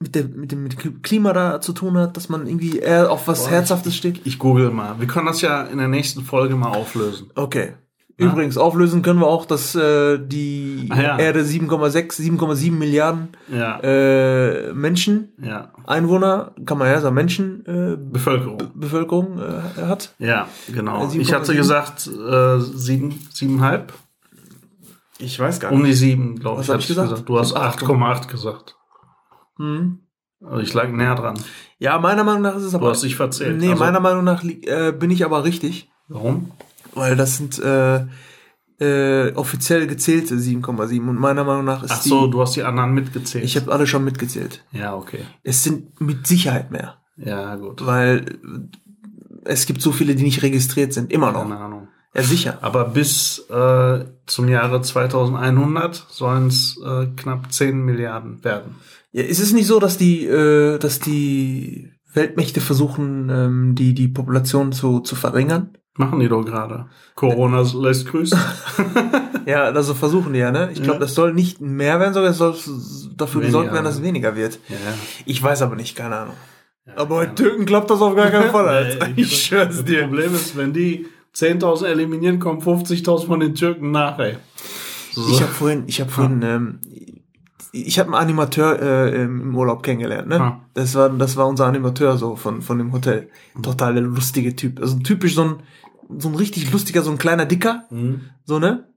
mit, der, mit dem mit dem Klima da zu tun hat, dass man irgendwie eher auf was Boah, Herzhaftes steht. Ich google mal. Wir können das ja in der nächsten Folge mal auflösen. Okay. Übrigens, auflösen können wir auch, dass äh, die Ah, ja. Erde 7,6, 7,7 Milliarden Ja, äh, Menschen, ja. Einwohner, kann man ja sagen, Menschen, äh, Bevölkerung. Bevölkerung äh, hat. Ja, genau. Äh, Ich hatte 7,7. gesagt äh, sieben, siebenhalb. Ich weiß gar Um die sieben, glaube Was ich. hab ich gesagt? Du hast Ich hab 8,8 gesagt. Hm. Also ich lag näher dran. Ja, meiner Meinung nach ist es Du aber. hast dich verzählt. nee, Also, meiner Meinung nach äh, bin ich aber richtig. Warum? Weil das sind äh, äh, offiziell gezählte 7,7 und meiner Meinung nach ist Ach so, die. du hast die anderen mitgezählt. Ich habe alle schon mitgezählt. ja, okay. Es sind mit Sicherheit mehr, Ja, gut. weil äh, es gibt so viele, die nicht registriert sind, immer noch. Keine Ahnung. Ja, sicher. Aber bis äh, zum Jahre 2100 sollen es äh, knapp 10 Milliarden werden. Ja, ist es nicht so, dass die, äh, dass die Weltmächte versuchen, ähm, die die Population zu zu verringern? Machen die doch gerade. Corona lässt grüßen. [LAUGHS] Ja, also versuchen die ja, ne? Ich glaube, Ja. das soll nicht mehr werden, sondern es soll dafür gesorgt werden, dass es weniger wird. ja. Ich weiß aber nicht, keine Ahnung. Ja, aber bei Türken klappt das auf gar keinen [LAUGHS] Fall, Alter. Nee, Ich schwör's Das dir. Problem ist, wenn die 10.000 eliminieren, kommen 50.000 von den Türken nach, ey. So. Ich habe vorhin, ich habe vorhin ähm, ich habe einen Animateur äh, im Urlaub kennengelernt, ne? Ah. Das war das war unser Animateur so von von dem Hotel. Total der lustige Typ. Also typisch so ein so ein richtig lustiger, so ein kleiner Dicker, so ne?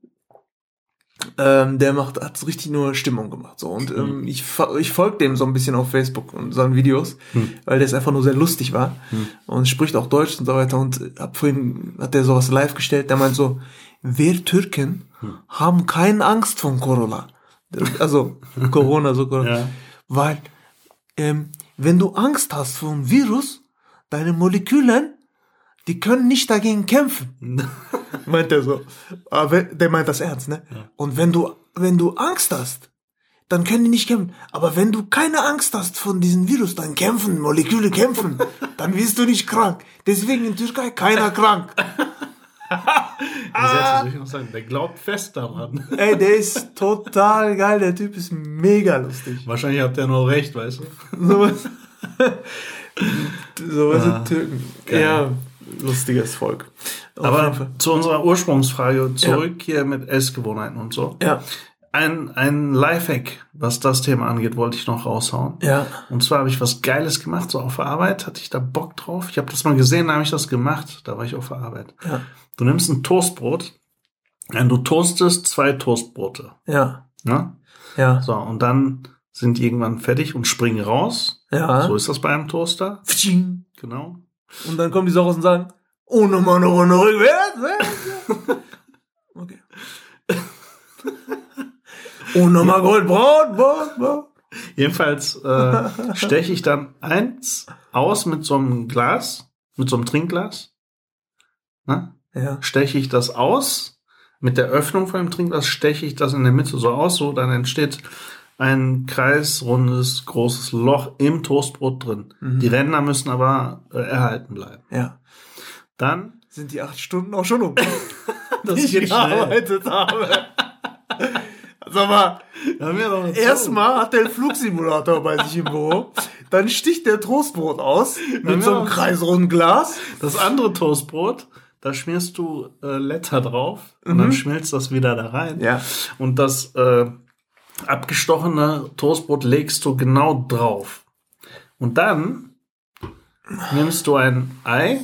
Ähm, der macht hat so richtig nur Stimmung gemacht so und ähm, ich fo- ich folge dem so ein bisschen auf Facebook und seinen Videos, weil der es einfach nur sehr lustig war und spricht auch Deutsch und so weiter und ab vorhin hat der sowas live gestellt, der meint so, wir Türken haben keine Angst von Corona. Also [LAUGHS] Corona, so Corona. Ja. Weil, ähm, wenn du Angst hast vor einem Virus, deine Moleküle, die können nicht dagegen kämpfen. [LAUGHS] meint er so. Aber der meint das ernst, ne? Und wenn du, wenn du Angst hast, dann können die nicht kämpfen. Aber wenn du keine Angst hast von diesem Virus, dann kämpfen, Moleküle kämpfen, [LAUGHS] dann wirst du nicht krank. Deswegen in Türkei keiner krank. [LAUGHS] Ich noch sagen. Der glaubt fest daran. Ey, der ist total geil, der Typ ist mega lustig. Wahrscheinlich hat der noch recht, weißt du? Sowas. Sowas Ah, sind Türken. geil. Ja, lustiges Volk. Auf Aber zu unserer Ursprungsfrage zurück hier mit Essgewohnheiten und so. Ja, Ein, ein Lifehack, was das Thema angeht, wollte ich noch raushauen. ja, Und zwar habe ich was Geiles gemacht, so auf der Arbeit, hatte ich da Bock drauf. Ich habe das mal gesehen, da habe ich das gemacht, da war ich auf der Arbeit. ja, Du nimmst ein Toastbrot, und du toastest zwei Toastbrote. ja, Ne? ja, So, und dann sind die irgendwann fertig und springen raus. ja. So ist das bei einem Toaster. Pfing. Genau. Und dann kommen die so raus und sagen, oh, nochmal eine Runde rückwärts. ne? [LAUGHS] Okay. [LAUGHS] Oh, nochmal Goldbraun. braun, braun. Jedenfalls äh, steche ich dann eins aus mit so einem Glas, mit so einem Trinkglas. Ne? Ja, Steche ich das aus. Mit der Öffnung von dem Trinkglas steche ich das in der Mitte so aus, so dann entsteht ein kreisrundes, großes Loch im Toastbrot drin. Mhm. Die Ränder müssen aber äh, erhalten bleiben. ja. Dann, Sind die acht Stunden auch schon um, [LAUGHS] das die ich gearbeitet habe. Sag mal, erstmal hat der einen Flugsimulator bei sich im Büro, dann sticht der Toastbrot aus mit so einem kreisrunden Glas. Das andere Toastbrot, da schmierst du äh, Letter drauf und dann schmilzt das wieder da rein. Mhm. Ja. Und das äh, abgestochene Toastbrot legst du genau drauf. Und dann nimmst du ein Ei,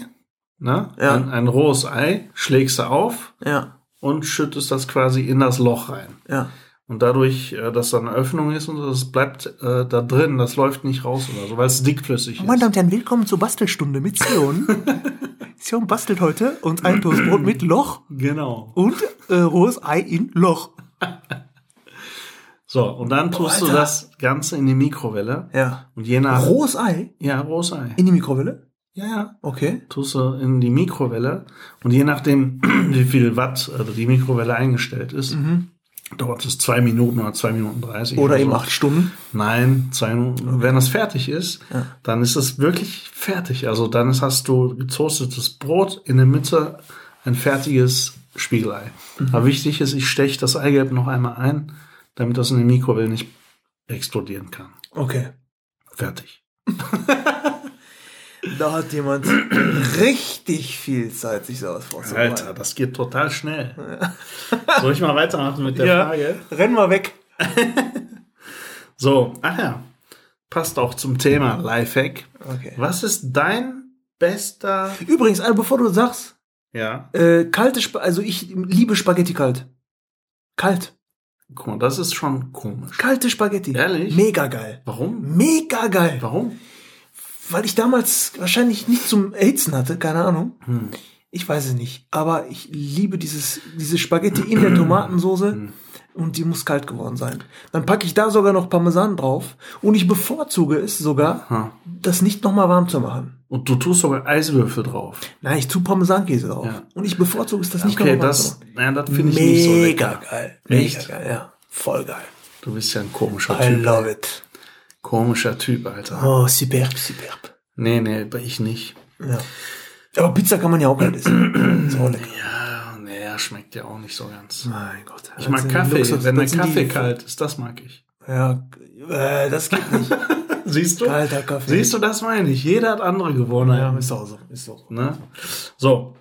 ne? Ja. ein, ein rohes Ei, schlägst du auf Ja, und schüttest das quasi in das Loch rein. ja. Und dadurch, äh, dass da eine Öffnung ist und so, das bleibt äh, da drin, das läuft nicht raus oder so, weil es dickflüssig Meine ist. Damen und Herren, willkommen zur Bastelstunde mit Sion. Sion [LAUGHS] bastelt heute uns ein Toastbrot mit Loch Genau. und äh, rohes Ei in Loch. [LAUGHS] So, und dann tust du Alter. das Ganze in die Mikrowelle. Ja. Und je nach. Rohes Ei Ja, rohes Ei. in die Mikrowelle? Ja, ja. Okay. Tust du in die Mikrowelle. Und je nachdem, [CLEARS THROAT] wie viel Watt also die Mikrowelle eingestellt ist, dauert es zwei Minuten oder zwei Minuten dreißig. Oder so. eben acht Stunden. Nein, zwei Minuten. Wenn das fertig ist, Ja. dann ist es wirklich fertig. Also dann hast du getoastetes Brot in der Mitte ein fertiges Spiegelei. Mhm. Aber wichtig ist, ich steche das Eigelb noch einmal ein, damit das in der Mikrowelle nicht explodieren kann. Okay. Fertig. [LAUGHS] Da hat jemand [CLEARS THROAT] richtig viel Zeit, sich sowas vorzubereiten. Alter, das geht total schnell. [LAUGHS] Soll ich mal weitermachen mit der Ja. Frage? Renn mal weg. [LAUGHS] So, ach ja, passt auch zum Thema Lifehack. Okay. Was ist dein bester... Übrigens, also bevor du sagst, Ja, äh, kalte Sp also ich liebe Spaghetti kalt. Kalt. Guck mal, das ist schon komisch. Kalte Spaghetti. Ehrlich? Mega geil. Warum? Mega geil. Warum? Weil ich damals wahrscheinlich nicht zum Erhitzen hatte, keine Ahnung. Hm. Ich weiß es nicht. Aber ich liebe dieses, diese Spaghetti in der Tomatensoße Hm. und die muss kalt geworden sein. Dann packe ich da sogar noch Parmesan drauf und ich bevorzuge es sogar, Ha. das nicht nochmal warm zu machen. Und du tust sogar Eiswürfel drauf. Nein, ich tue Parmesankäse drauf. Ja. Und ich bevorzuge es, das nicht Okay, das, machen. ja, das finde ich nicht so Mega lecker. geil. Echt? Mega geil, ja. Voll geil. Du bist ja ein komischer I Typ. love it. Komischer Typ, Alter. Oh, superb, superb. Nee, nee, ich nicht. Ja. Aber Pizza kann man ja auch kalt essen. so lecker. Ja, nee, er schmeckt ja auch nicht so ganz. Mein Gott. Ich mag Kaffee. Wenn der Kaffee kalt ist, das mag ich. Ja, äh, das geht nicht. [LAUGHS] [LAUGHS] Siehst du? Kalter Kaffee. Siehst du, das meine ich. Jeder hat andere Gewohnheiten. Ja, ist auch so. Ist auch so. Ne? So.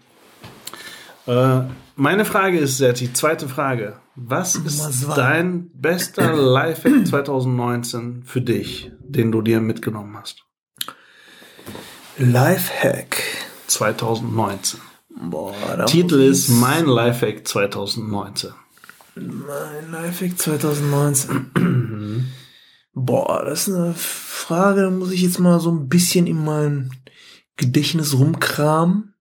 Äh, meine Frage ist, Serti, zweite Frage. Was ist dein bester Lifehack [CLEARS THROAT] 2019 für dich, den du dir mitgenommen hast? Lifehack. 2019. Boah, Titel ist Mein Lifehack 2019. Mein Lifehack 2019. [CLEARS THROAT] [CLEARS THROAT] Boah, das ist eine Frage, da muss ich jetzt mal so ein bisschen in mein Gedächtnis rumkramen.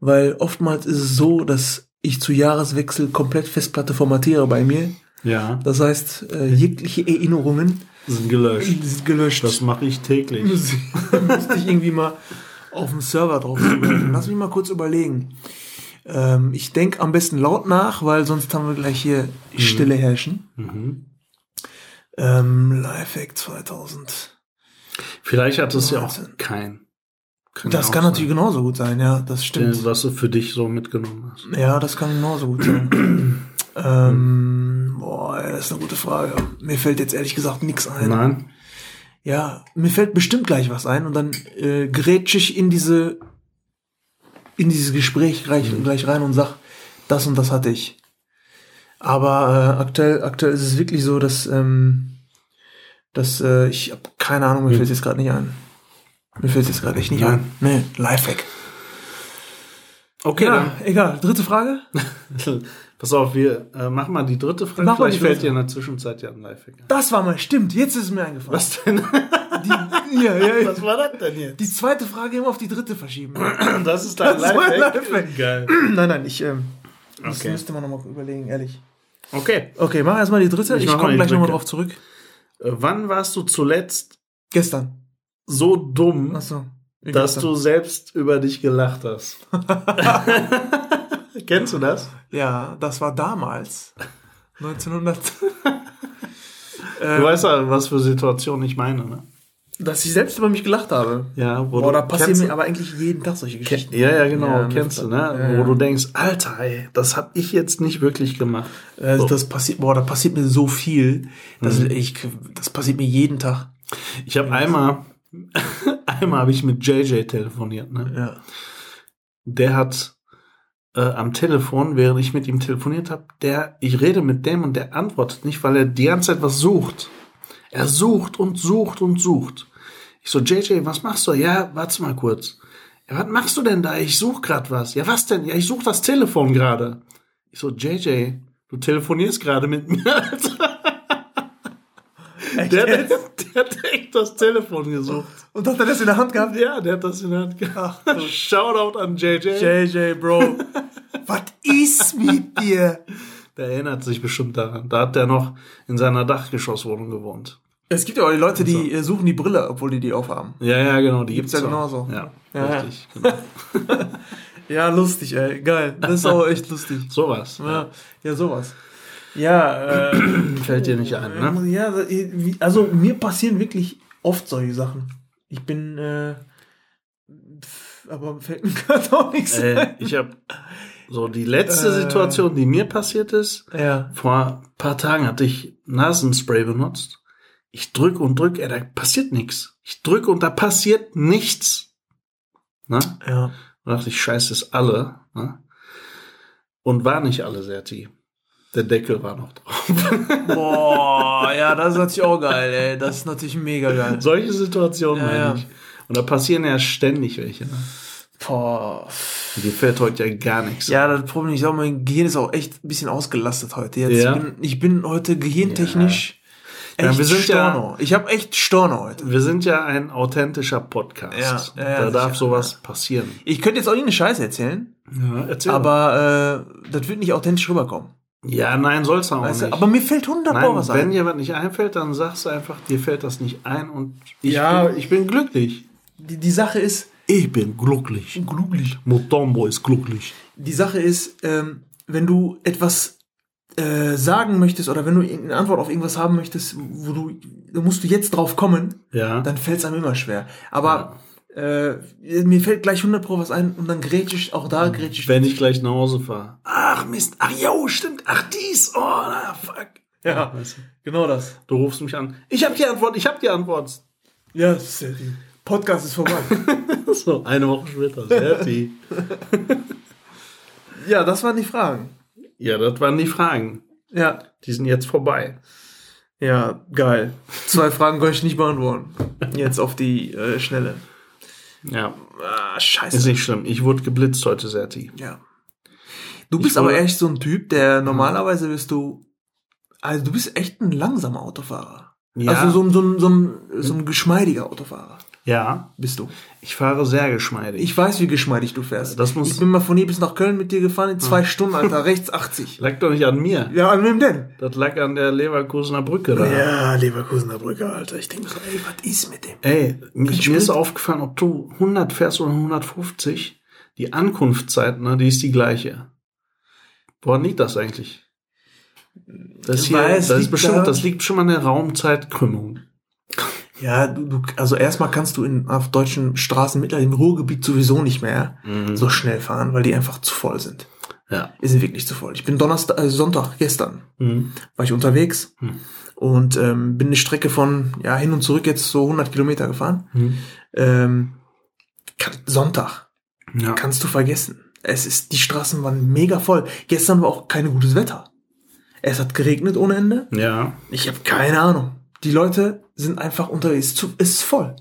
Weil oftmals ist es so, dass ich zu Jahreswechsel komplett Festplatte formatiere bei mir. Ja, Das heißt, äh, jegliche Erinnerungen sind gelöscht. sind gelöscht. Das mache ich täglich. [LAUGHS] Müsste ich irgendwie mal auf dem Server drauf zugreifen. Lass mich mal kurz überlegen. Ähm, ich denke am besten laut nach, weil sonst haben wir gleich hier Stille herrschen. Mhm. Ähm, Lifehack 2000. Vielleicht hat es ja auch Wahnsinn. kein. Das kann natürlich genauso gut sein, ja, das stimmt. Was du für dich so mitgenommen hast. Ja, das kann genauso gut sein. [CLEARS THROAT] ähm, boah, das ist eine gute Frage. Mir fällt jetzt ehrlich gesagt nichts ein. Nein? Ja, mir fällt bestimmt gleich was ein und dann äh, grätsch ich in diese in dieses Gespräch gleich, gleich rein und sag, das und das hatte ich. Aber äh, aktuell, aktuell ist es wirklich so, dass, ähm, dass äh, ich hab keine Ahnung, mir fällt jetzt gerade nicht ein. Mir fällt jetzt gerade echt nicht Nein. ein. Nee, Lifehack. Okay, Ja, egal. Dritte Frage? dann. [LAUGHS] Pass auf, wir äh, machen mal die dritte Frage. Mach mal Vielleicht die fällt dir in der Zwischenzeit ja ein Lifehack ein. Das war mal, stimmt, jetzt ist es mir eingefallen. Was denn? [LAUGHS] Die, ja, ja. Was war das denn jetzt? Die zweite Frage immer auf die dritte verschieben. Das ist dein Das Lifehack? Lifehack. Geil. nein, nein, ich, ähm, Okay. müsste man nochmal überlegen, ehrlich. Okay. Okay, mach erstmal die dritte. Ich Ich, komme gleich nochmal drauf zurück. Äh, Wann warst du zuletzt Gestern. so dumm. Wie dass gestern. du selbst über dich gelacht hast? [LAUGHS] Kennst du das? Ja, das war damals. [LAUGHS] 1900. Du ähm, weißt ja, was für Situation ich meine, ne? Dass ich selbst über mich gelacht habe. Ja, wo Boah, da passieren mir aber eigentlich jeden Tag solche Geschichten. Ja, ja, genau, Ja, kennst du, ne? ja, Wo du denkst, Alter, ey, das hab ich jetzt nicht wirklich gemacht. Äh, So. Das passiert, boah, da passiert mir so viel. Das, Mhm. ich, das passiert mir jeden Tag. Ich habe einmal, [LAUGHS] einmal habe ich mit JJ telefoniert, ne? Ja. Der hat äh, am Telefon, während ich mit ihm telefoniert habe, der, ich rede mit dem und der antwortet nicht, weil er die ganze Zeit was sucht. Er sucht und sucht und sucht. Ich so, JJ, was machst du? Ja, warte mal kurz. Ja, was machst du denn da? Ich such grad was. Ja, was denn? Ja, ich such das Telefon gerade. Ich so, JJ, du telefonierst gerade mit mir, [LAUGHS] Alter. Echt Der, der, der hat echt das Telefon gesucht. Und hat er das in der Hand gehabt? Ja, der hat das in der Hand gehabt. [LAUGHS] Shoutout an JJ. JJ, Bro. Was ist mit dir? Der erinnert sich bestimmt daran. Da hat der noch in seiner Dachgeschosswohnung gewohnt. Es gibt ja auch die Leute, die äh, suchen die Brille, obwohl die die aufhaben. Ja, ja, genau. Die Gibt's gibt's, ja genauso. Ja, Ja, ja. richtig. Genau. [LAUGHS] Ja, lustig, ey. Geil. Das ist auch echt lustig. Sowas. Ja, ja sowas. Ja, äh, [CLEARS THROAT] Fällt dir nicht ein, ne? ja, also mir passieren wirklich oft solche Sachen. Ich bin, äh, pf, aber fällt mir [LAUGHS] gerade auch nichts Äh, ein. ich habe so die letzte Äh. Situation, die mir passiert ist. Ja. Vor ein paar Tagen hatte ich Nasenspray benutzt. Ich drück und drück, ey, da passiert nichts. Ich drücke und da passiert nichts. Ne? Ja. Da dachte ich, scheiße, ist alle. Ne? Und war nicht alle sehr tief. Der Deckel war noch drauf. [LAUGHS] Boah, ja, das ist natürlich auch geil, ey. Das ist natürlich mega geil. Solche Situationen Ja, meine ich. Und da passieren ja ständig welche. Ne? Boah. Dir fällt heute ja gar nichts. Ja, das Problem ist auch, mein Gehirn ist auch echt ein bisschen ausgelastet heute. Jetzt Ja. ich, bin, ich bin heute gehirntechnisch Ja, echt wir sind ja- Storno. Ich habe echt Storno heute. Wir sind ja ein authentischer Podcast. Ja, ja, ja, da darf sowas passieren. Ich könnte jetzt auch nicht eine Scheiße erzählen, Ja, erzähl. aber äh, das wird nicht authentisch rüberkommen. ja, nein, soll's auch Weißt du? nicht. Aber mir fällt 100 nein, was wenn ein. dir was nicht einfällt, dann sagst du einfach, dir fällt das nicht ein und ich, Ja. bin, ich bin glücklich. Die, die Sache ist, Ich bin glücklich. glücklich. Mutombo ist glücklich. Die Sache ist, ähm, wenn du etwas äh, sagen möchtest oder wenn du irgendeine Antwort auf irgendwas haben möchtest, wo du, da musst du jetzt drauf kommen, Ja. dann fällt es einem immer schwer. Aber äh, mir fällt gleich 100 Pro was ein und dann grätsch ich, auch da grätsch ich. wenn ich gleich nach Hause fahre. Ach Mist, ach jo, stimmt, ach dies, oh, na, fuck. Ja, Weißt du, genau das. du rufst mich an. Ich habe die Antwort, ich habe die Antwort. Ja, das ist, äh, Podcast ist vorbei. [LAUGHS] So, eine Woche später. Sehr [LAUGHS] ja, das waren die Fragen. Ja, das waren die Fragen. Ja. Die sind jetzt vorbei. Ja, geil. Zwei Fragen kann ich nicht beantworten. Jetzt auf die äh, Schnelle. Ja. Ah, scheiße. Ist nicht schlimm. Ich wurde geblitzt heute, Serti. Ja. Du bist aber echt so ein Typ, der normalerweise bist du. Also du bist echt ein langsamer Autofahrer. Ja. Also so so so ein, so ein geschmeidiger Autofahrer Ja. bist du. Ich fahre sehr geschmeidig. Ich weiß, wie geschmeidig du fährst. Das muss- ich bin mal von hier bis nach Köln mit dir gefahren in zwei Stunden, Alter. Rechts 80. [LAUGHS] lag doch nicht an mir. Ja, an wem denn? Das lag an der Leverkusener Brücke da. Ja, Leverkusener Brücke, Alter. Ich denke so, ey, was ist mit dem? Ey, mich, mir ist aufgefallen, ob du 100 fährst oder 150, die Ankunftszeit, ne, die ist die gleiche. Woran liegt das eigentlich? Das, hier, Weil es das, ist liegt bestimmt, da- das liegt schon an der Raumzeitkrümmung. Ja, du, du, also erstmal kannst du in, auf deutschen Straßen mittlerweile im Ruhrgebiet sowieso nicht mehr so schnell fahren, weil die einfach zu voll sind. Ja. Die sind wirklich zu voll. Ich bin Donnerstag, äh, Sonntag, gestern, Mhm. war ich unterwegs Hm. und ähm, bin eine Strecke von ja hin und zurück jetzt so 100 Kilometer gefahren. Mhm. Ähm, kann, Sonntag Ja. kannst du vergessen. Es ist, die Straßen waren mega voll. Gestern war auch kein gutes Wetter. Es hat geregnet ohne Ende. ja. Ich habe keine Ahnung. Die Leute sind einfach unterwegs. Es ist voll.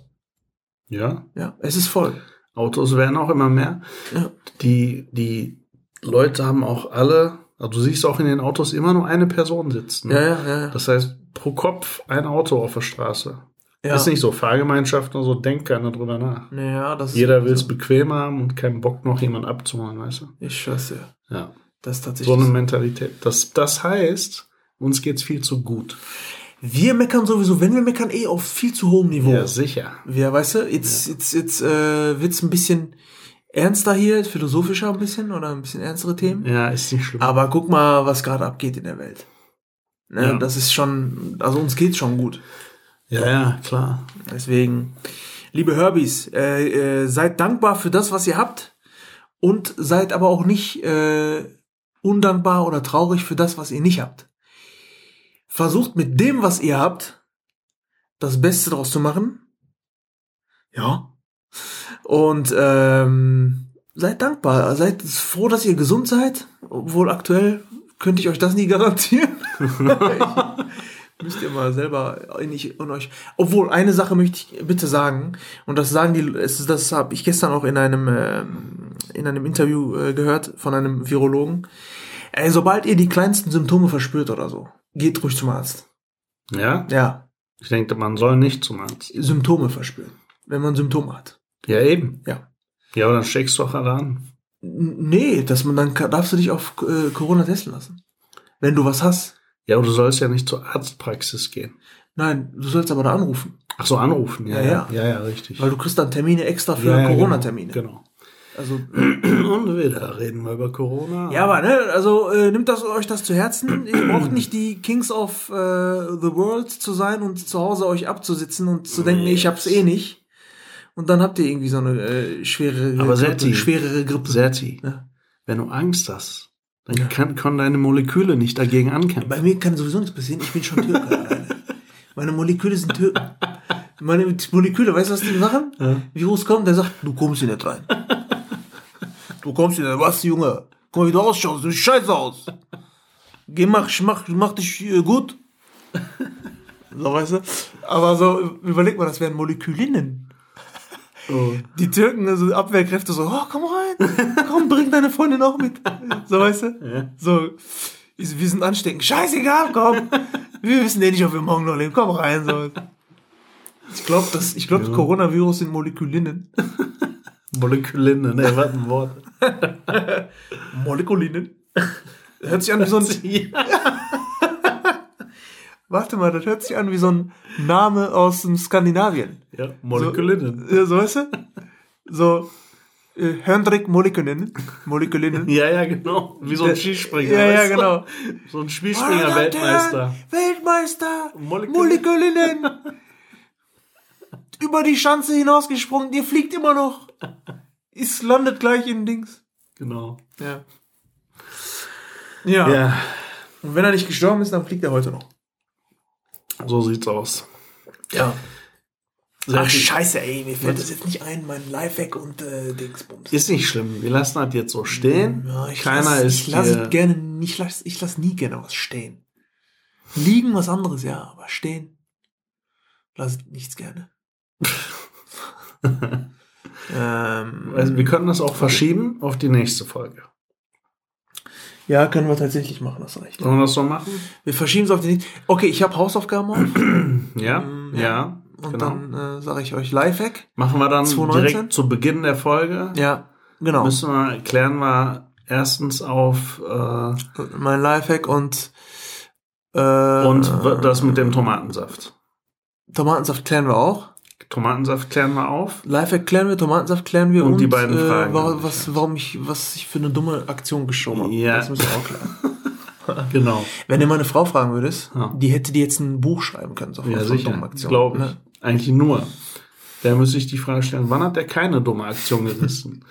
Ja. Ja, es ist voll. Autos werden auch immer mehr. Ja. Die, die Leute haben auch alle, also du siehst auch in den Autos immer nur eine Person sitzen. Ja, ja, ja. Das heißt, pro Kopf ein Auto auf der Straße. ja. Ist nicht so. Fahrgemeinschaft und so, denkt keiner drüber nach. Ja, das Jeder will es so. bequem haben und keinen Bock noch jemand abzuholen, weißt du? Ich schwör's dir. Ja. Das ist So tatsächlich. eine so. Mentalität. Das, das heißt, uns geht's viel zu gut. Wir meckern sowieso, wenn wir meckern, eh auf viel zu hohem Niveau. Ja, sicher. Wir, weißt du, jetzt, jetzt, jetzt äh, wird's ein bisschen ernster hier, philosophischer ein bisschen oder ein bisschen ernstere Themen. Ja, ist nicht schlimm. Aber guck mal, was gerade abgeht in der Welt. Ne, Ja. Das ist schon, also uns geht's schon gut. ja, ja, klar. Deswegen, liebe Herbies, äh, äh, seid dankbar für das, was ihr habt und seid aber auch nicht äh, undankbar oder traurig für das, was ihr nicht habt. Versucht mit dem, was ihr habt, das Beste draus zu machen. Ja. Und ähm, seid dankbar. Seid froh, dass ihr gesund seid. Obwohl aktuell könnte ich euch das nie garantieren. [LAUGHS] Müsst ihr mal selber in, ich, in euch. Obwohl, eine Sache möchte ich bitte sagen, und das sagen die, ist- das habe ich gestern auch in einem, ähm, in einem Interview äh, gehört von einem Virologen. Ey, sobald ihr die kleinsten Symptome verspürt oder so, geht ruhig zum Arzt. Ja? Ja, Ich denke, man soll nicht zum Arzt. Symptome verspüren, wenn man Symptome hat. Ja, eben. Ja. Ja, aber dann steckst du doch alle an. Nee, dass man dann darfst du dich auf äh, Corona testen lassen. Wenn du was hast. Ja, aber du sollst ja nicht zur Arztpraxis gehen. Nein, du sollst aber da anrufen. Ach so, anrufen. Ja, Ja, ja. Ja, ja, richtig. Weil du kriegst dann Termine extra für ja, ja, Corona-Termine. Genau. Also. [CLEARS THROAT] Und wieder reden wir über Corona. Ja, aber ne, also äh, nimmt das euch das zu Herzen. Ihr [CLEARS THROAT] braucht nicht die Kings of äh, the World zu sein und zu Hause euch abzusitzen und zu denken, ich hab's eh nicht. Und dann habt ihr irgendwie so eine äh, schwere Aber Grippe, schwerere Grippe. Serti, Ja. wenn du Angst hast, dann kann, können deine Moleküle nicht dagegen ankämpfen. Bei mir kann sowieso nichts passieren. Ich bin schon Türke. Meine Moleküle sind Türken. Meine Moleküle, weißt du, was die machen? Virus kommt, der sagt, du kommst hier nicht rein. Du kommst hier nicht, was, Junge? Guck mal, wie du ausschaust, du scheiße aus. Geh, mach, mach, mach dich äh, gut. So, weißt du? Aber so, überleg mal, das wären Molekülinnen. Oh. Die Türken, also Abwehrkräfte so, oh, komm rein, komm, bring deine Freundin auch mit. So, weißt du? So, ich- wir sind ansteckend. Scheißegal, komm. Wir wissen eh nicht, ob wir morgen noch leben. Komm rein, so. Ich glaube, das, ich glaube, Coronavirus sind Molekulinnen. Moleküline, ne, was ein Wort. [LAUGHS] Molekulinnen? Hört sich an wie so ein, [LAUGHS] warte mal, das hört sich an wie so ein Name aus dem Skandinavien. Ja, Molekülinnen. Ja, so weißt du? So, äh, Hendrik Molekulinnen. Molekulinnen. [LAUGHS] Ja, ja, genau. Wie so ein Skispringer. Ja, ja, genau. So ein Skispringer-Weltmeister. Weltmeister! Moleküle- Molekulinnen! Über die Schanze hinausgesprungen, ihr fliegt immer noch. [LAUGHS] Es landet gleich in Dings. Genau. Ja. Ja. Ja, Und wenn er nicht gestorben ist, dann fliegt er heute noch. so sieht's aus. Ja. Ach, Serti, scheiße, ey, mir fällt das jetzt nicht ein, mein Lifehack und äh, Dingsbums. Ist nicht schlimm. Wir lassen das jetzt so stehen. Ja, ich Keiner lass, ist ich lasse gerne, ich lasse ich lass nie gerne was stehen. Liegen was anderes, ja, aber stehen lasse nichts gerne. Ähm, Also wir können das auch verschieben auf die nächste Folge. ja, können wir tatsächlich machen, das recht. Sollen wir das so machen? Wir verschieben es auf die nächste. Okay, ich habe Hausaufgaben auf. [CLEARS THROAT] Ja, Ähm, ja, Und genau. dann äh, sage ich euch Lifehack. Machen wir dann 2019? direkt zu Beginn der Folge. Ja, genau. Müssen wir, klären wir erstens auf äh, mein Lifehack und äh, und w- das mit dem Tomatensaft. Tomatensaft klären wir auch. Tomatensaft klären wir auf. Lifehack klären wir, Tomatensaft klären wir Und die beiden Fragen wa- habe ich, was, warum ich, was ich für eine dumme Aktion geschoben habe. Ja. Das wir auch klären. [LAUGHS] Genau. Wenn du meine Frau fragen würdest, Ja. die hätte dir jetzt ein Buch schreiben können, so Ja, sicher. Aktionen, Glaube ne? Eigentlich nur. Da müsste ich die Frage stellen, wann hat der keine dumme Aktion gerissen?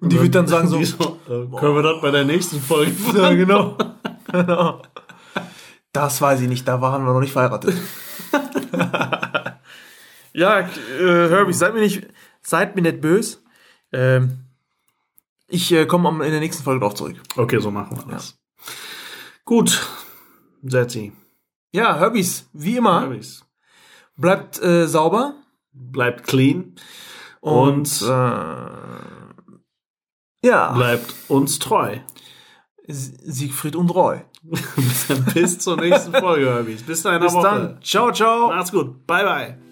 Und die wird dann sagen so, [LAUGHS] Die äh, können wir das bei der nächsten Folge [LAUGHS] ja, genau. genau. Das weiß ich nicht, da waren wir noch nicht verheiratet. Ja, äh, Herbie, seid mir nicht, seid mir nicht böse. Ähm, ich äh, komme in der nächsten Folge drauf zurück. Okay, so machen wir das. Gut, Setzi. Ja, Herbies, wie immer, Herbies. bleibt äh, sauber Bleibt clean und, Und- äh, ja, bleibt uns treu. Siegfried und Roy. [LAUGHS] Bis zur nächsten Folge, Herbies. Bis dahin Bis dann. Ciao, ciao. Macht's gut. Bye, bye.